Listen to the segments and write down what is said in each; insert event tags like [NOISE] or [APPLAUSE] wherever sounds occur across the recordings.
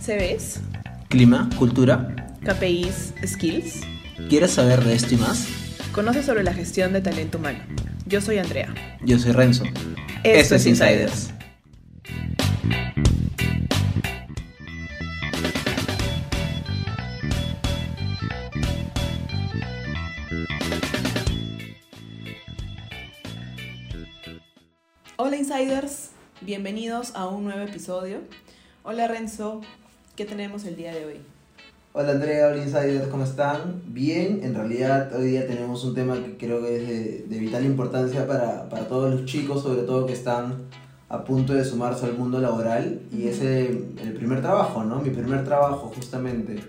CVs, Clima, cultura. KPIs, skills. ¿Quieres saber de esto y más? Conoce sobre la gestión de talento humano. Yo soy Andrea. Yo soy Renzo. Esto es Insiders. Bienvenidos a un nuevo episodio. Hola Renzo, ¿qué tenemos el día de hoy? Hola Andrea, hola Insiders, ¿cómo están? Bien, en realidad hoy día tenemos un tema que creo que es de, de vital importancia para, para, todos los chicos, sobre todo que están a punto de sumarse al mundo laboral y es el, el primer trabajo, ¿no? Mi primer trabajo justamente.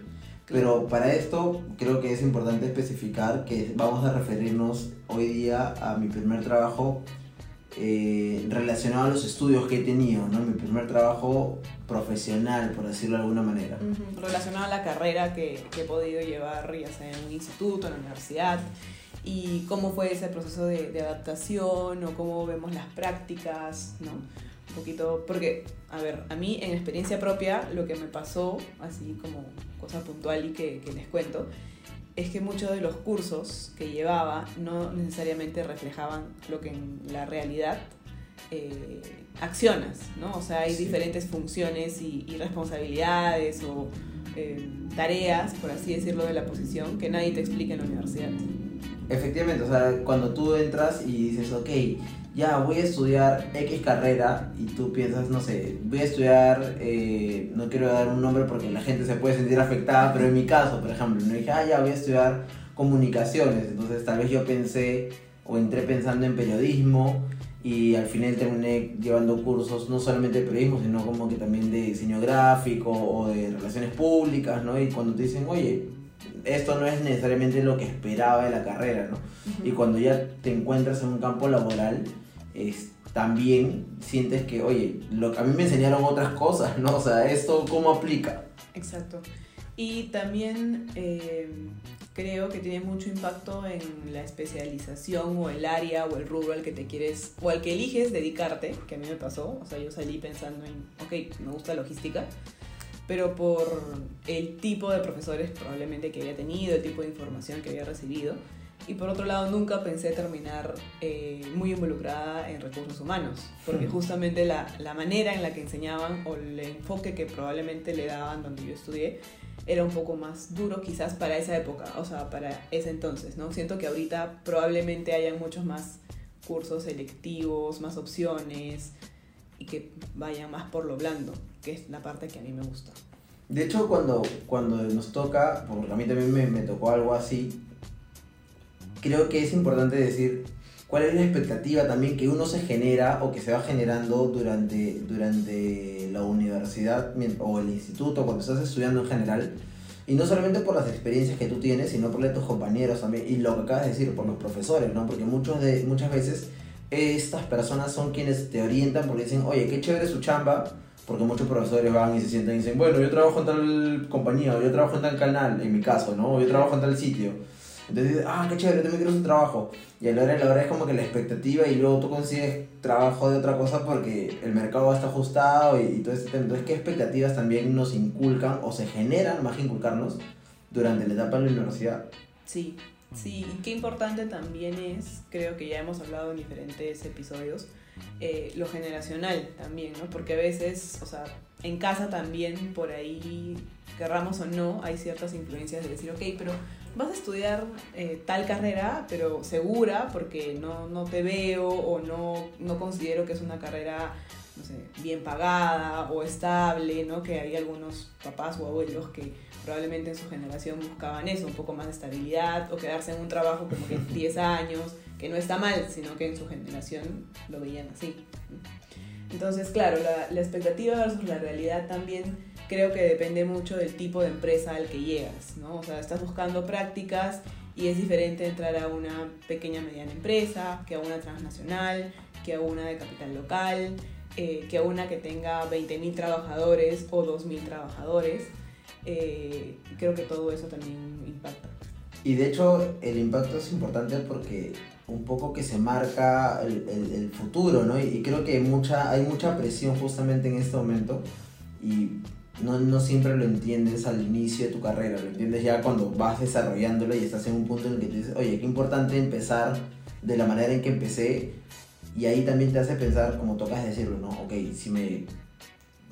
Pero para esto creo que es importante especificar que vamos a referirnos hoy día a mi primer trabajo eh, relacionado a los estudios que he tenido, ¿no? Mi primer trabajo profesional, por decirlo de alguna manera. Uh -huh. Relacionado a la carrera que, que, he podido llevar, ya sea en un instituto, en la universidad, y cómo fue ese proceso de, de adaptación o cómo vemos las prácticas, ¿no? Un poquito, porque, a ver, a mí en experiencia propia, lo que me pasó, así como cosa puntual y que, que les cuento, es que muchos de los cursos que llevaba no necesariamente reflejaban lo que en la realidad eh, accionas, ¿no? O sea, hay sí. diferentes funciones y, y responsabilidades o eh, tareas, por así decirlo, de la posición que nadie te explica en la universidad. Efectivamente, o sea, cuando tú entras y dices, ok, ya voy a estudiar X carrera y tú piensas, no sé, voy a estudiar, eh, no quiero dar un nombre porque la gente se puede sentir afectada, pero en mi caso, por ejemplo, no dije, ah, ya voy a estudiar comunicaciones, entonces tal vez yo pensé o entré pensando en periodismo y al final terminé llevando cursos no solamente de periodismo, sino como que también de diseño gráfico o de relaciones públicas, ¿no? Y cuando te dicen, oye, esto no es necesariamente lo que esperaba de la carrera, ¿no? Uh -huh. Y cuando ya te encuentras en un campo laboral, es, también sientes que, oye, lo, a mí me enseñaron otras cosas, ¿no? O sea, ¿esto cómo aplica? Exacto. Y también eh, creo que tiene mucho impacto en la especialización o el área o el rubro al que te quieres o al que eliges dedicarte, que a mí me pasó. O sea, yo salí pensando en, ok, me gusta logística, pero por el tipo de profesores probablemente que había tenido, el tipo de información que había recibido. Y por otro lado, nunca pensé terminar eh, muy involucrada en recursos humanos, porque justamente la, la, manera en la que enseñaban o el enfoque que probablemente le daban donde yo estudié era un poco más duro quizás para esa época, o sea, para ese entonces, ¿no? Siento que ahorita probablemente hayan muchos más cursos selectivos, más opciones y que vayan más por lo blando, que es la parte que a mí me gusta. De hecho, cuando, cuando nos toca, porque a mí también me, me tocó algo así, creo que es importante decir cuál es la expectativa también que uno se genera o que se va generando durante, durante la universidad o el instituto, cuando estás estudiando en general. Y no solamente por las experiencias que tú tienes, sino por tus compañeros también. Y lo que acabas de decir, por los profesores, ¿no? Porque muchos de, muchas veces estas personas son quienes te orientan porque dicen, oye, qué chévere su chamba. Porque muchos profesores van y se sientan y dicen, bueno, yo trabajo en tal compañía, o yo trabajo en tal canal, en mi caso, ¿no? O yo trabajo en tal sitio. Entonces ah, qué chévere, yo también quiero su trabajo. Y a la hora, la hora es como que la expectativa y luego tú consigues trabajo de otra cosa porque el mercado está ajustado y, y todo ese tema. Entonces, ¿qué expectativas también nos inculcan o se generan, más que inculcarnos, durante la etapa de la universidad? Sí, sí. Y qué importante también es, creo que ya hemos hablado en diferentes episodios, eh, lo generacional también, ¿no? Porque a veces, o sea, en casa también, por ahí, querramos o no, hay ciertas influencias de decir, ok, pero vas a estudiar eh, tal carrera, pero segura, porque no, no te veo o no, no considero que es una carrera, no sé, bien pagada o estable, ¿no? Que hay algunos papás o abuelos que probablemente en su generación buscaban eso, un poco más de estabilidad o quedarse en un trabajo como que [LAUGHS] 10 años, que no está mal, sino que en su generación lo veían así. Entonces, claro, la, la expectativa versus la realidad también creo que depende mucho del tipo de empresa al que llegas, ¿no? O sea, estás buscando prácticas y es diferente entrar a una pequeña mediana empresa que a una transnacional, que a una de capital local, eh, que a una que tenga 20.000 trabajadores o 2.000 trabajadores. Eh, creo que todo eso también impacta. Y de hecho el impacto es importante porque un poco que se marca el, el- el futuro, ¿no? Y, y creo que mucha, hay mucha presión justamente en este momento y no, no siempre lo entiendes al inicio de tu carrera, lo entiendes ya cuando vas desarrollándola y estás en un punto en el que te dices, oye, qué importante empezar de la manera en que empecé y ahí también te hace pensar, como tocas decirlo, ¿no? Ok, si me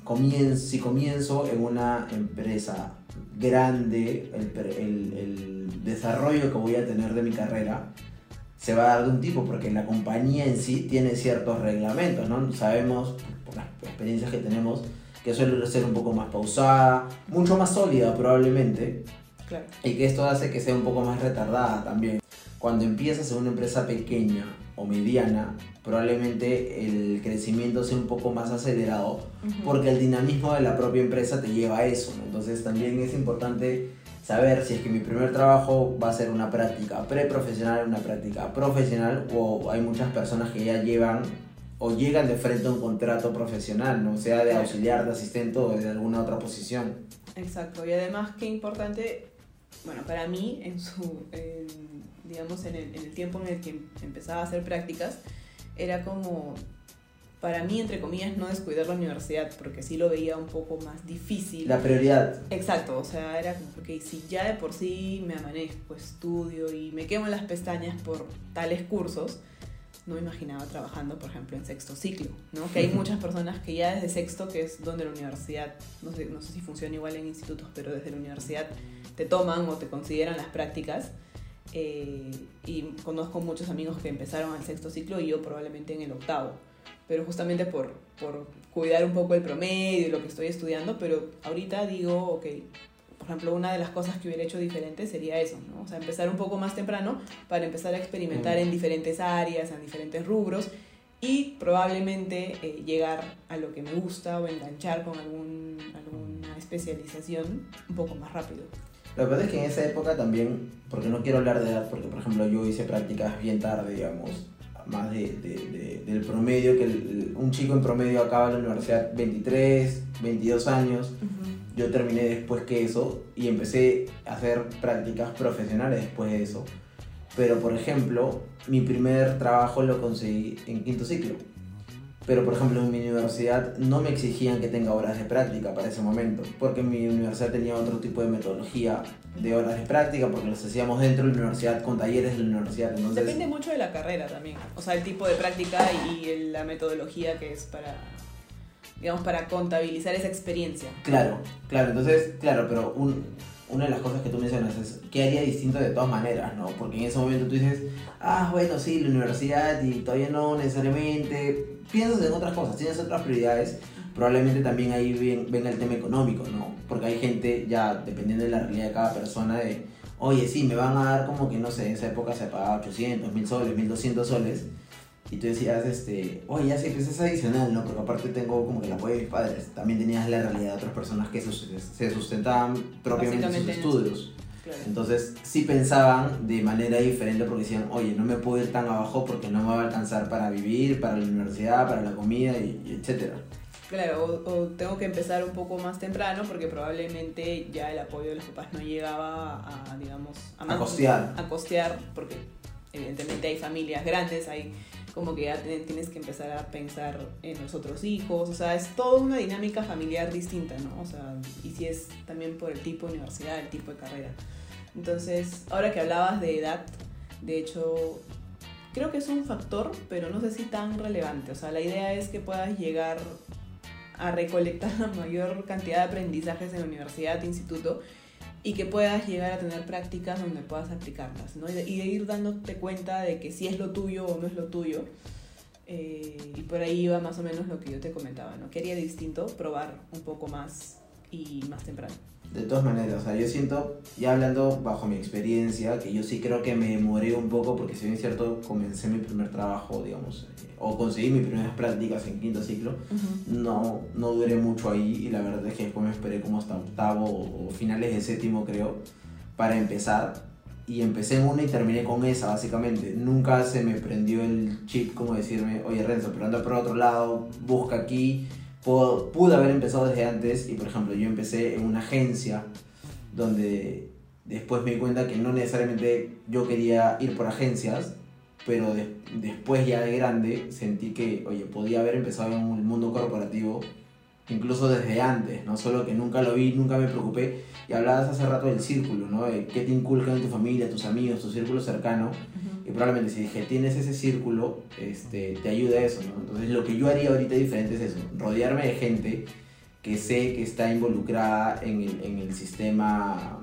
comienzo, si comienzo en una empresa grande, el, el- el desarrollo que voy a tener de mi carrera se va a dar de un tipo, porque la compañía en sí tiene ciertos reglamentos, ¿no? Sabemos, por las experiencias que tenemos, que suele ser un poco más pausada, mucho más sólida probablemente, Claro. y que esto hace que sea un poco más retardada también. Cuando empiezas en una empresa pequeña o mediana, probablemente el crecimiento sea un poco más acelerado Ujú. porque el dinamismo de la propia empresa te lleva a eso. ¿no? Entonces también es importante saber si es que mi primer trabajo va a ser una práctica preprofesional, una práctica profesional o hay muchas personas que ya llevan o llegan de frente a un contrato profesional, no sea de auxiliar, de asistente o de alguna otra posición. Exacto, y además qué importante, bueno, para mí, en su, en, digamos, en el, en el tiempo en el que em- empezaba a hacer prácticas, era como, para mí, entre comillas, no descuidar la universidad, porque sí lo veía un poco más difícil. La prioridad Exacto, o sea, era como, ok, si ya de por sí me amanezco, estudio y me quemo las pestañas por tales cursos, no imaginaba trabajando, por ejemplo, en sexto ciclo, ¿no? Que hay muchas personas que ya desde sexto, que es donde la universidad, no sé, no sé si funciona igual en institutos, pero desde la universidad te toman o te consideran las prácticas. eh, y conozco muchos amigos que empezaron al sexto ciclo y yo probablemente en el octavo pero justamente por, por cuidar un poco el promedio y lo que estoy estudiando, pero ahorita digo, ok, por ejemplo, una de las cosas que hubiera hecho diferente sería eso, ¿no? O sea, empezar un poco más temprano para empezar a experimentar en diferentes áreas, en diferentes rubros y probablemente eh, llegar a lo que me gusta o enganchar con algún, alguna especialización un poco más rápido. Lo que pasa es que en esa época también, porque no quiero hablar de edad, porque por ejemplo yo hice prácticas bien tarde, digamos, más de, de- de- del promedio, que el- un chico en promedio acaba la universidad 23, 22 años, yo terminé después que eso y empecé a hacer prácticas profesionales después de eso. Pero por ejemplo, mi primer trabajo lo conseguí en quinto ciclo. Pero por ejemplo en mi universidad no me exigían que tenga horas de práctica para ese momento, porque mi universidad tenía otro tipo de metodología de horas de práctica, porque las hacíamos dentro de la universidad con talleres de la universidad. Depende mucho de la carrera también, o sea, el tipo de práctica y la metodología que es para, digamos, para contabilizar esa experiencia. Claro, claro, entonces, claro, pero un- una de las cosas que tú mencionas es qué haría distinto de todas maneras, ¿no? Porque en ese momento tú dices, ah, bueno, sí, la universidad y todavía no necesariamente, piensas en otras cosas, tienes otras prioridades, probablemente también ahí ven- venga el tema económico, ¿no? Porque hay gente ya, dependiendo de la realidad de cada persona, de, oye, sí, me van a dar como que, no sé, en esa época se pagaba 800, 1000 soles, 1200 soles. Y tú decías, este, oye, ya sé que es adicional, ¿no? Porque aparte tengo como que el apoyo de mis padres. También tenías la realidad de otras personas que se sustentaban propiamente sus estudios. Claro. Entonces sí pensaban de manera diferente porque decían, oye, no me puedo ir tan abajo porque no me va a alcanzar para vivir, para la universidad, para la comida, y, y etcétera. Claro, o, o tengo que empezar un poco más temprano porque probablemente ya el apoyo de los papás no llegaba a, digamos, A man- costear. A costear, porque evidentemente hay familias grandes, hay como que ya tienes que empezar a pensar en los otros hijos, o sea, es toda una dinámica familiar distinta, ¿no? O sea, y si es también por el tipo de universidad, el tipo de carrera. Entonces, ahora que hablabas de edad, de hecho, creo que es un factor, pero no sé si tan relevante. O sea, la idea es que puedas llegar a recolectar la mayor cantidad de aprendizajes en la universidad, instituto, y que puedas llegar a tener prácticas donde puedas aplicarlas, ¿no? Y de, ir dándote cuenta de que si es lo tuyo o no es lo tuyo. Eh, y por ahí iba más o menos lo que yo te comentaba, ¿no? Quería distinto probar un poco más y más temprano. De todas maneras, o sea, yo siento, ya hablando bajo mi experiencia, que yo sí creo que me demoré un poco porque si bien es cierto, comencé mi primer trabajo, digamos, eh, o conseguí mis primeras prácticas en quinto ciclo, no, no duré mucho ahí y la verdad es que después me esperé como hasta octavo o finales de séptimo creo para empezar y empecé en una y terminé con esa básicamente. Nunca se me prendió el chip como decirme, oye Renzo, pero anda por otro lado, busca aquí. Pude haber empezado desde antes y por ejemplo yo empecé en una agencia donde después me di cuenta que no necesariamente yo quería ir por agencias, pero de- después ya de grande sentí que, oye, podía haber empezado en el mundo corporativo incluso desde antes, ¿no? Solo que nunca lo vi, nunca me preocupé. Y hablabas hace rato del círculo, ¿no? De qué te inculcan en tu familia, tus amigos, tu círculo cercano. Y probablemente si dije, tienes ese círculo, este, te ayuda a eso, ¿no? Entonces lo que yo haría ahorita diferente es eso, rodearme de gente que sé que está involucrada en el, en el sistema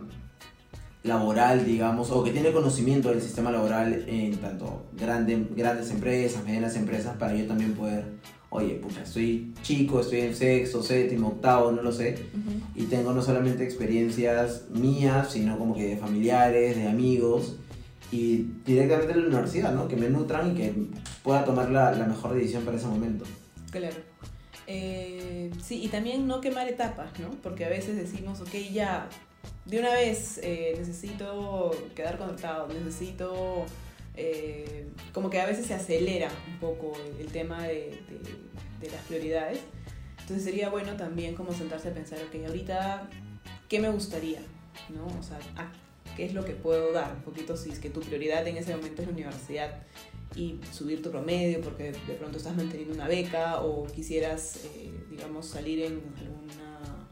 laboral, digamos, o que tiene conocimiento del sistema laboral en tanto grande, grandes empresas, medianas empresas, para yo también poder, oye, pucha, estoy chico, estoy en sexto, séptimo, octavo, no lo sé, y tengo no solamente experiencias mías, sino como que de familiares, de amigos, y directamente de la universidad, ¿no? Que me nutran y que pueda tomar la, la mejor decisión para ese momento. Claro. Eh, sí, y también no quemar etapas, ¿no? Porque a veces decimos, ok, ya, de una vez eh, necesito quedar contratado, necesito... eh, como que a veces se acelera un poco el, el tema de, de- de las prioridades. Entonces sería bueno también como sentarse a pensar, ok, ahorita, ¿qué me gustaría? ¿No? O sea, ¿a ¿qué es lo que puedo dar? Un poquito si es que tu prioridad en ese momento es la universidad y subir tu promedio porque de pronto estás manteniendo una beca o quisieras, eh, digamos, salir en alguna,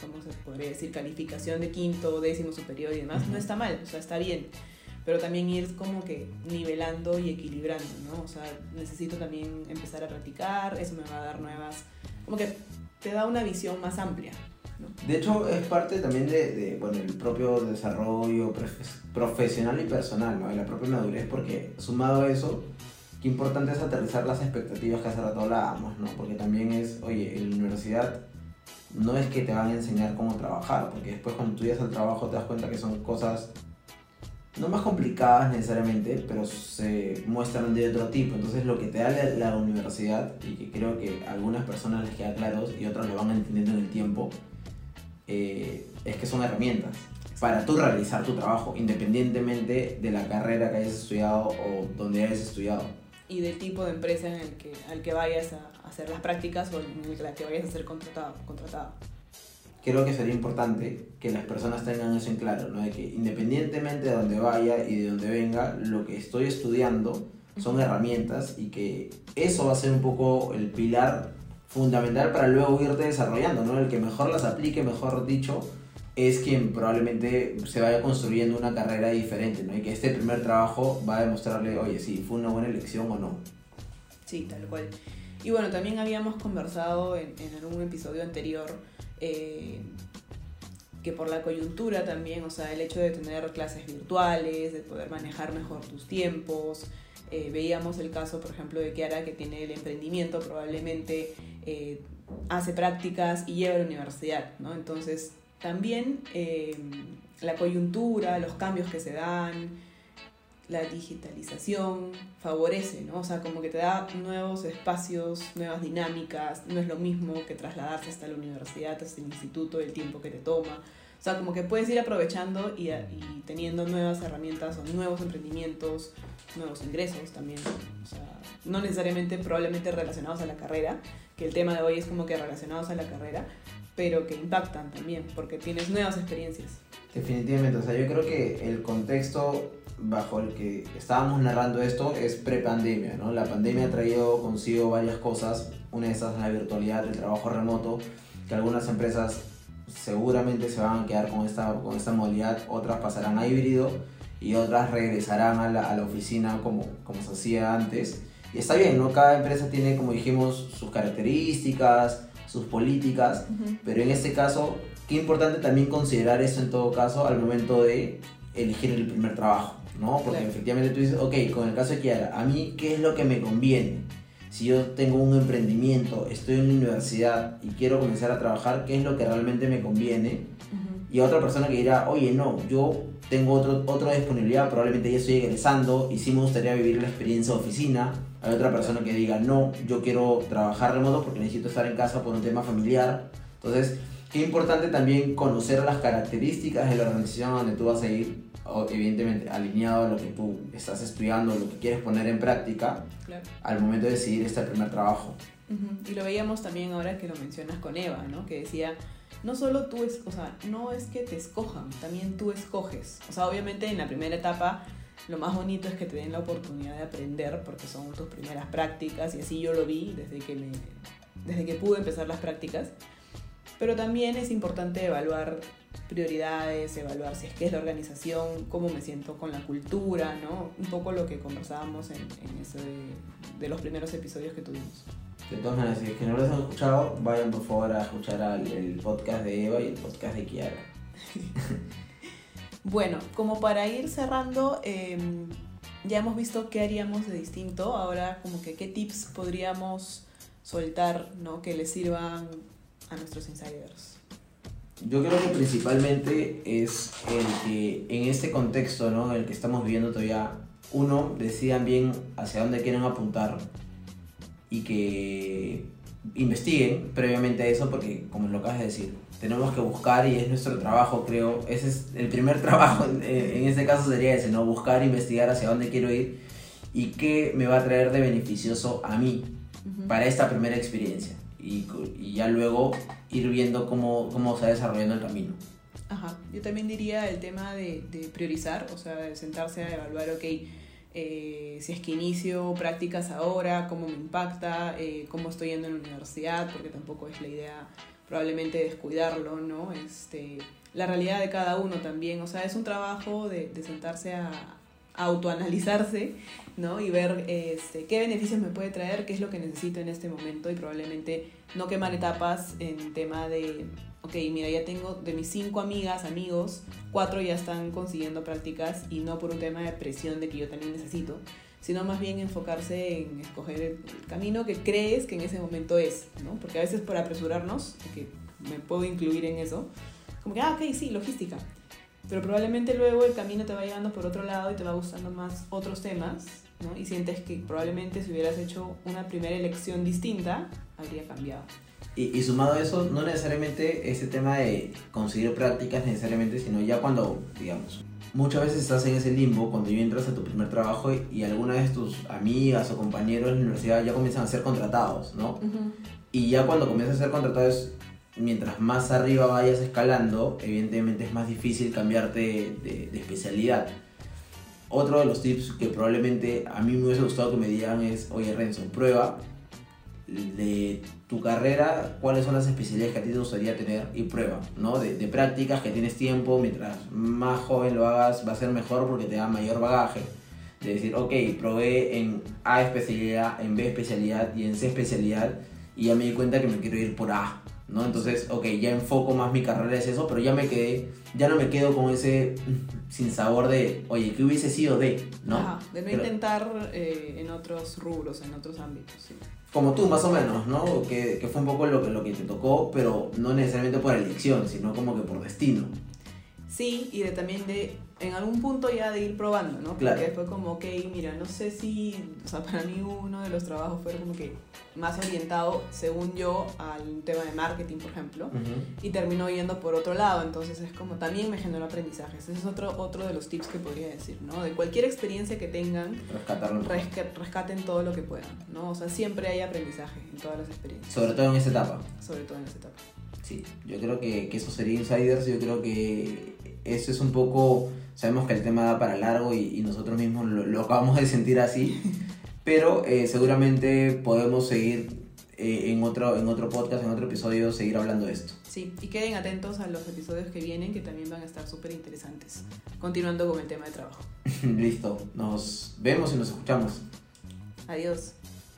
¿cómo se podría decir? Calificación de quinto, décimo superior y demás. No está mal, o sea, está bien. Pero también ir como que nivelando y equilibrando, ¿no? O sea, necesito también empezar a practicar, eso me va a dar nuevas, como que te da una visión más amplia. De hecho, es parte también de, de, bueno, el propio desarrollo profe- profesional y personal, ¿no? De la propia madurez, porque sumado a eso, qué importante es aterrizar las expectativas que hace rato hablábamos, ¿no? Porque también es, oye, en la universidad no es que te van a enseñar cómo trabajar, porque después cuando tú llegas al trabajo te das cuenta que son cosas no más complicadas necesariamente, pero se muestran de otro tipo. Entonces lo que te da la, universidad, y que creo que algunas personas les queda claro y otras lo van entendiendo en el tiempo, eh, es que son herramientas para tú realizar tu trabajo, independientemente de la carrera que hayas estudiado o donde hayas estudiado. y del tipo de empresa en el que, al que vayas a hacer las prácticas o en la que vayas a ser contratado. Creo que sería importante que las personas tengan eso en claro, ¿no? de que independientemente de donde vaya y de donde venga, lo que estoy estudiando son herramientas y que eso va a ser un poco el pilar fundamental para luego irte desarrollando, ¿no? El que mejor las aplique, mejor dicho, es quien probablemente se vaya construyendo una carrera diferente, ¿no? Y que este primer trabajo va a demostrarle, oye, sí, fue una buena elección o no. Sí, tal cual. Y bueno, también habíamos conversado en, en algún episodio anterior eh, que por la coyuntura también, o sea, el hecho de tener clases virtuales, de poder manejar mejor tus tiempos. eh, veíamos el caso, por ejemplo, de Kiara que tiene el emprendimiento, probablemente eh, hace prácticas y lleva a la universidad, ¿no? Entonces, también eh, la coyuntura, los cambios que se dan, la digitalización favorece, ¿no? O sea, como que te da nuevos espacios, nuevas dinámicas, no es lo mismo que trasladarse hasta la universidad, hasta el instituto, el tiempo que te toma. O sea, como que puedes ir aprovechando y, y teniendo nuevas herramientas o nuevos emprendimientos, nuevos ingresos también. O sea, no necesariamente probablemente relacionados a la carrera, que el tema de hoy es como que relacionados a la carrera, pero que impactan también, porque tienes nuevas experiencias. Definitivamente, o sea, yo creo que el contexto bajo el que estábamos narrando esto es pre-pandemia, ¿no? La pandemia ha traído consigo varias cosas, una de esas es la virtualidad, el trabajo remoto, que algunas empresas seguramente se van a quedar con esta, con esta modalidad, otras pasarán a híbrido y otras regresarán a la, a la oficina como, como se hacía antes. Y está bien, ¿no? Cada empresa tiene, como dijimos, sus características, sus políticas, pero en este caso, qué importante también considerar eso en todo caso al momento de elegir el primer trabajo, ¿no? Porque Claro. efectivamente tú dices, ok, con el caso de Kiara, a mí, ¿qué es lo que me conviene? Si yo tengo un emprendimiento, estoy en la universidad y quiero comenzar a trabajar, ¿qué es lo que realmente me conviene? Y a otra persona que dirá, oye, no, yo tengo otro, otra disponibilidad, probablemente ya estoy egresando y sí me gustaría vivir la experiencia de oficina. Hay otra persona que diga, no, yo quiero trabajar remoto porque necesito estar en casa por un tema familiar. Entonces, qué importante también conocer las características de la organización donde tú vas a ir, evidentemente alineado a lo que tú estás estudiando, lo que quieres poner en práctica Claro. al momento de decidir este primer trabajo. Ujú. Y lo veíamos también ahora que lo mencionas con Eva, ¿no? Que decía, no solo tú, es, o sea, no es que te escojan, también tú escoges. O sea, obviamente en la primera etapa lo más bonito es que te den la oportunidad de aprender porque son tus primeras prácticas y así yo lo vi desde que, me, desde que pude empezar las prácticas. Pero también es importante evaluar prioridades, evaluar si es que es la organización, cómo me siento con la cultura, ¿no? Un poco lo que conversábamos en, en ese de, los primeros episodios que tuvimos. De todas maneras, si es que no los han escuchado, vayan por favor a escuchar al- el podcast de Eva y el podcast de Kiara. [LAUGHS] Bueno, como para ir cerrando, eh, ya hemos visto qué haríamos de distinto. Ahora, como que qué tips podríamos soltar, ¿no? Que les sirvan a nuestros insiders. Yo creo que principalmente es el que en este contexto ¿no? en el que estamos viviendo todavía, uno, decidan bien hacia dónde quieren apuntar y que investiguen previamente eso, porque como lo acabas de decir, tenemos que buscar y es nuestro trabajo, creo. Ese es el primer [LAUGHS] trabajo, en, este caso sería ese, ¿no? Buscar, investigar hacia dónde quiero ir y qué me va a traer de beneficioso a mí para esta primera experiencia y, y ya luego ir viendo cómo, cómo se va desarrollando el camino. Ajá, yo también diría el tema de, de priorizar, o sea, de sentarse a evaluar, ok, eh, si es que inicio prácticas ahora, cómo me impacta, eh, cómo estoy yendo en la universidad, porque tampoco es la idea probablemente descuidarlo, ¿no? Este, la realidad de cada uno también, o sea, es un trabajo de, de sentarse a autoanalizarse, ¿no? Y ver este, qué beneficios me puede traer, qué es lo que necesito en este momento y probablemente no quemar etapas en tema de, ok, mira, ya tengo de mis cinco amigas, amigos, cuatro ya están consiguiendo prácticas y no por un tema de presión de que yo también necesito, sino más bien enfocarse en escoger el camino que crees que en ese momento es, ¿no? Porque a veces por apresurarnos, que me puedo incluir en eso, como que, ah, ok, sí, logística. Pero probablemente luego el camino te va llevando por otro lado y te va gustando más otros temas, ¿no? Y sientes que probablemente si hubieras hecho una primera elección distinta, habría cambiado. Y, y sumado a eso, no necesariamente ese tema de conseguir prácticas necesariamente, sino ya cuando, digamos, muchas veces estás en ese limbo, cuando ya entras a tu primer trabajo y, alguna de tus amigas o compañeros en la universidad ya comienzan a ser contratados, ¿no? Y ya cuando comienzas a ser contratado es, mientras más arriba vayas escalando, evidentemente es más difícil cambiarte de, de especialidad. Otro de los tips que probablemente a mí me hubiese gustado que me digan es, oye Renzo, prueba de tu carrera, cuáles son las especialidades que a ti te gustaría tener y prueba, ¿no? De, de prácticas que tienes tiempo, mientras más joven lo hagas va a ser mejor porque te da mayor bagaje. De decir, ok, probé en A especialidad, en B especialidad y en C especialidad y ya me di cuenta que me quiero ir por A, ¿no? Entonces, ok, ya enfoco más mi carrera es eso, pero ya me quedé, ya no me quedo con ese [LAUGHS] sin sabor de, oye, ¿qué hubiese sido de, no? Ajá, de no Pero- intentar eh, en otros rubros, en otros ámbitos, sí. como tú, más o menos, ¿no? Que, que fue un poco lo que, lo que te tocó, pero no necesariamente por elección, sino como que por destino. Sí, y de también de, en algún punto ya de ir probando, ¿no? Claro. Porque fue como, ok, mira, no sé si, o sea, para mí uno de los trabajos fue como que más orientado, según yo, al tema de marketing, por ejemplo, y terminó yendo por otro lado, entonces es como, también me generó aprendizaje. Ese es otro, otro de los tips que podría decir, ¿no? De cualquier experiencia que tengan, resca- rescaten todo lo que puedan, ¿no? O sea, siempre hay aprendizaje en todas las experiencias, Sobre todo en esa etapa. sobre todo en esta etapa. Sí, yo creo que, que eso sería Insiders, yo creo que eso es un poco, sabemos que el tema da para largo y, y nosotros mismos lo, lo acabamos de sentir así, [LAUGHS] pero eh, seguramente podemos seguir eh, en, otro, en otro podcast, en otro episodio, seguir hablando de esto. Sí, y queden atentos a los episodios que vienen, que también van a estar súper interesantes. Continuando con el tema de trabajo. [LAUGHS] Listo, nos vemos y nos escuchamos. Adiós.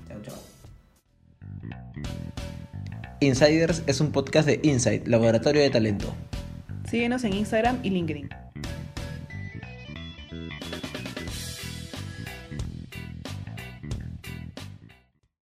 Chao, chao. Insiders es un podcast de Insight, Laboratorio de Talento. Síguenos en Instagram y LinkedIn.